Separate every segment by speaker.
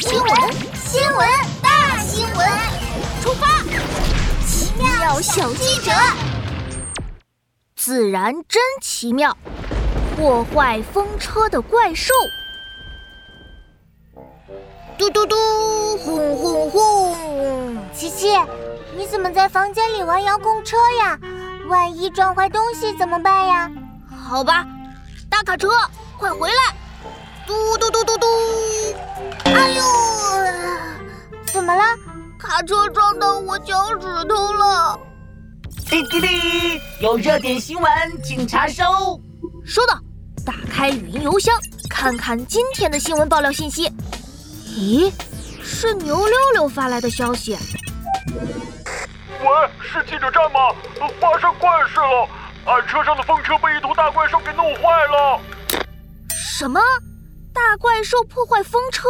Speaker 1: 新闻，新闻，大新闻！出发！奇妙小记者，
Speaker 2: 自然真奇妙，破坏风车的怪兽。
Speaker 1: 嘟嘟嘟，轰轰轰！
Speaker 3: 琪琪，你怎么在房间里玩遥控车呀？万一撞坏东西怎么办呀？
Speaker 2: 好吧，大卡车，快回来！嘟嘟嘟嘟嘟！
Speaker 3: 哎呦，怎么了？
Speaker 1: 卡车撞到我脚趾头了！
Speaker 4: 滴滴滴，有热点新闻，请查收。
Speaker 2: 收到，打开语音邮箱，看看今天的新闻爆料信息。咦，是牛六六发来的消息。
Speaker 5: 喂，是记者站吗？发生怪事了，俺车上的风车被一头大怪兽给弄坏了。
Speaker 2: 什么？大怪兽破坏风车，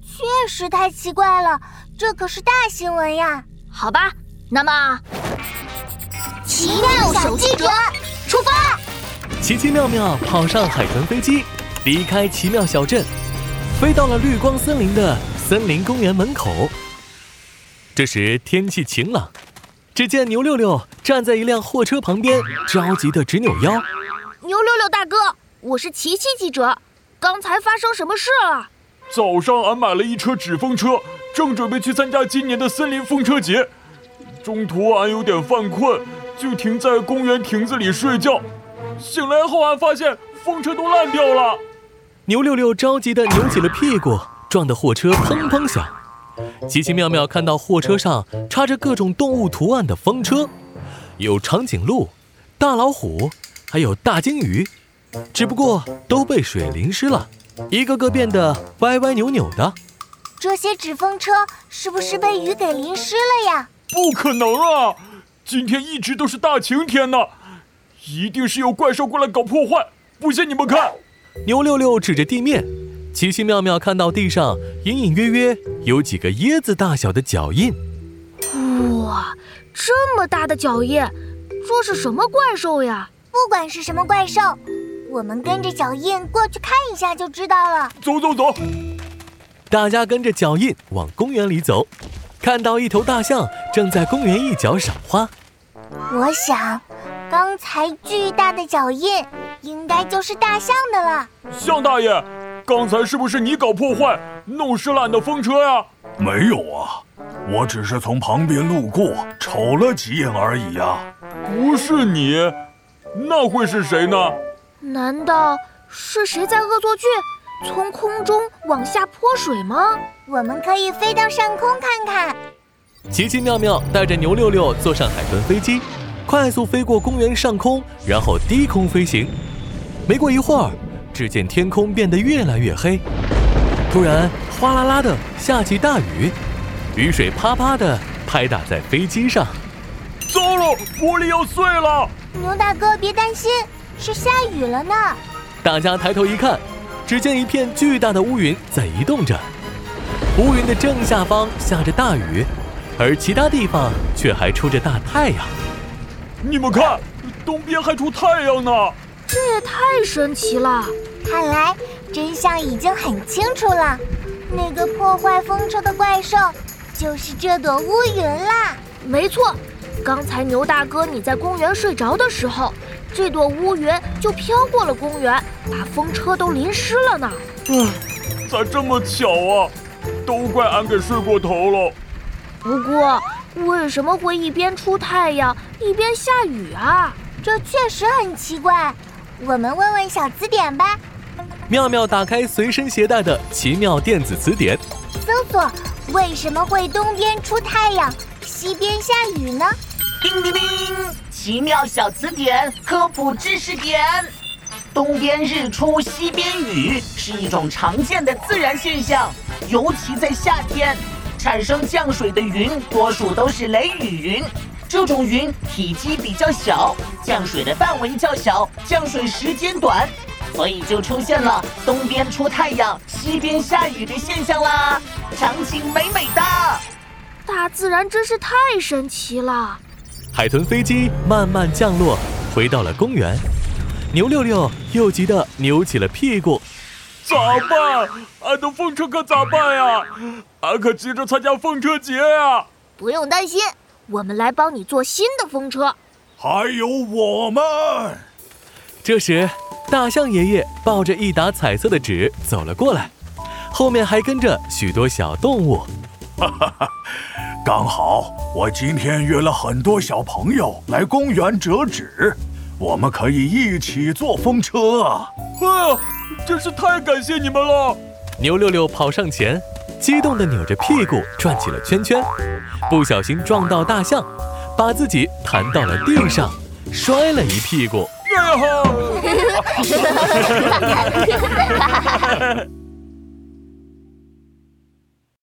Speaker 3: 确实太奇怪了，这可是大新闻呀！
Speaker 2: 好吧，那么，
Speaker 1: 奇妙小记者出发，
Speaker 6: 奇奇妙妙跑上海豚飞机，离开奇妙小镇，飞到了绿光森林的森林公园门口。这时天气晴朗，只见牛六六站在一辆货车旁边，着急的直扭腰。
Speaker 2: 牛六六大哥，我是奇奇记者。刚才发生什么事了？
Speaker 5: 早上俺买了一车纸风车，正准备去参加今年的森林风车节。中途俺有点犯困，就停在公园亭子里睡觉。醒来后俺发现风车都烂掉了。
Speaker 6: 牛六六着急的扭起了屁股，撞得货车砰砰响。奇奇妙妙看到货车上插着各种动物图案的风车，有长颈鹿、大老虎，还有大鲸鱼。只不过都被水淋湿了，一个个变得歪歪扭扭的。
Speaker 3: 这些纸风车是不是被雨给淋湿了呀？
Speaker 5: 不可能啊！今天一直都是大晴天呢，一定是有怪兽过来搞破坏。不信你们看，
Speaker 6: 牛六六指着地面，奇奇妙妙看到地上隐隐约约有几个椰子大小的脚印。
Speaker 2: 哇，这么大的脚印，这是什么怪兽呀？
Speaker 3: 不管是什么怪兽。我们跟着脚印过去看一下就知道了。
Speaker 5: 走走走，
Speaker 6: 大家跟着脚印往公园里走，看到一头大象正在公园一角赏花。
Speaker 3: 我想，刚才巨大的脚印应该就是大象的了。
Speaker 5: 象大爷，刚才是不是你搞破坏，弄湿了俺的风车呀？
Speaker 7: 没有啊，我只是从旁边路过，瞅了几眼而已呀。
Speaker 5: 不是你，那会是谁呢？
Speaker 2: 难道是谁在恶作剧，从空中往下泼水吗？
Speaker 3: 我们可以飞到上空看看。
Speaker 6: 奇奇妙妙带着牛六六坐上海豚飞机，快速飞过公园上空，然后低空飞行。没过一会儿，只见天空变得越来越黑，突然哗啦啦的下起大雨，雨水啪啪的拍打在飞机上。
Speaker 5: 糟了，玻璃要碎了！
Speaker 3: 牛大哥别担心。是下雨了呢！
Speaker 6: 大家抬头一看，只见一片巨大的乌云在移动着。乌云的正下方下着大雨，而其他地方却还出着大太阳。
Speaker 5: 你们看，东边还出太阳呢！
Speaker 2: 这也太神奇了！
Speaker 3: 看来真相已经很清楚了。那个破坏风车的怪兽，就是这朵乌云啦！
Speaker 2: 没错，刚才牛大哥你在公园睡着的时候。这朵乌云就飘过了公园，把风车都淋湿了呢。
Speaker 5: 唉，咋这么巧啊？都怪俺给睡过头了。
Speaker 2: 不过，为什么会一边出太阳一边下雨啊？
Speaker 3: 这确实很奇怪。我们问问小词典吧。
Speaker 6: 妙妙打开随身携带的奇妙电子词典，
Speaker 3: 搜索“为什么会东边出太阳，西边下雨呢？”
Speaker 4: 叮叮叮！奇妙小词典科普知识点：东边日出西边雨是一种常见的自然现象，尤其在夏天，产生降水的云多数都是雷雨云。这种云体积比较小，降水的范围较小，降水时间短，所以就出现了东边出太阳，西边下雨的现象啦。场景美美的，
Speaker 2: 大自然真是太神奇了。
Speaker 6: 海豚飞机慢慢降落，回到了公园。牛六六又急得扭起了屁股。
Speaker 5: 咋办？俺的风车可咋办呀？俺可急着参加风车节呀！
Speaker 2: 不用担心，我们来帮你做新的风车。
Speaker 7: 还有我们。
Speaker 6: 这时，大象爷爷抱着一沓彩色的纸走了过来，后面还跟着许多小动物。
Speaker 7: 哈哈哈！刚好我今天约了很多小朋友来公园折纸，我们可以一起坐风车啊！
Speaker 5: 哎呀，真是太感谢你们了！
Speaker 6: 牛六六跑上前，激动地扭着屁股转起了圈圈，不小心撞到大象，把自己弹到了地上，摔了一屁股。
Speaker 5: 呀哈！